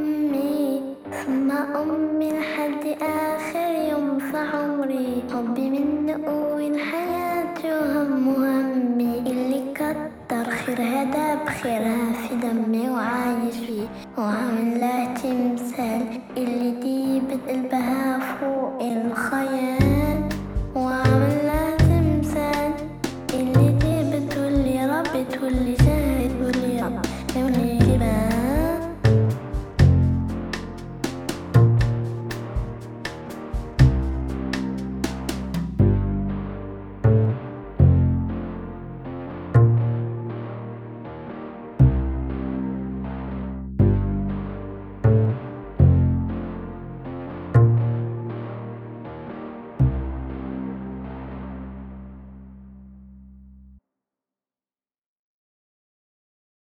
أمي ثم أمي لحد آخر يوم في عمري حبي من أول حياتي وهم همي. اللي كتر خير هذا بخيرها في دمي وعايش فيه. وعامل له تمثال اللي دي قلبها فوق الخيال. وعامل له تمثال اللي ديبت واللي ربت واللي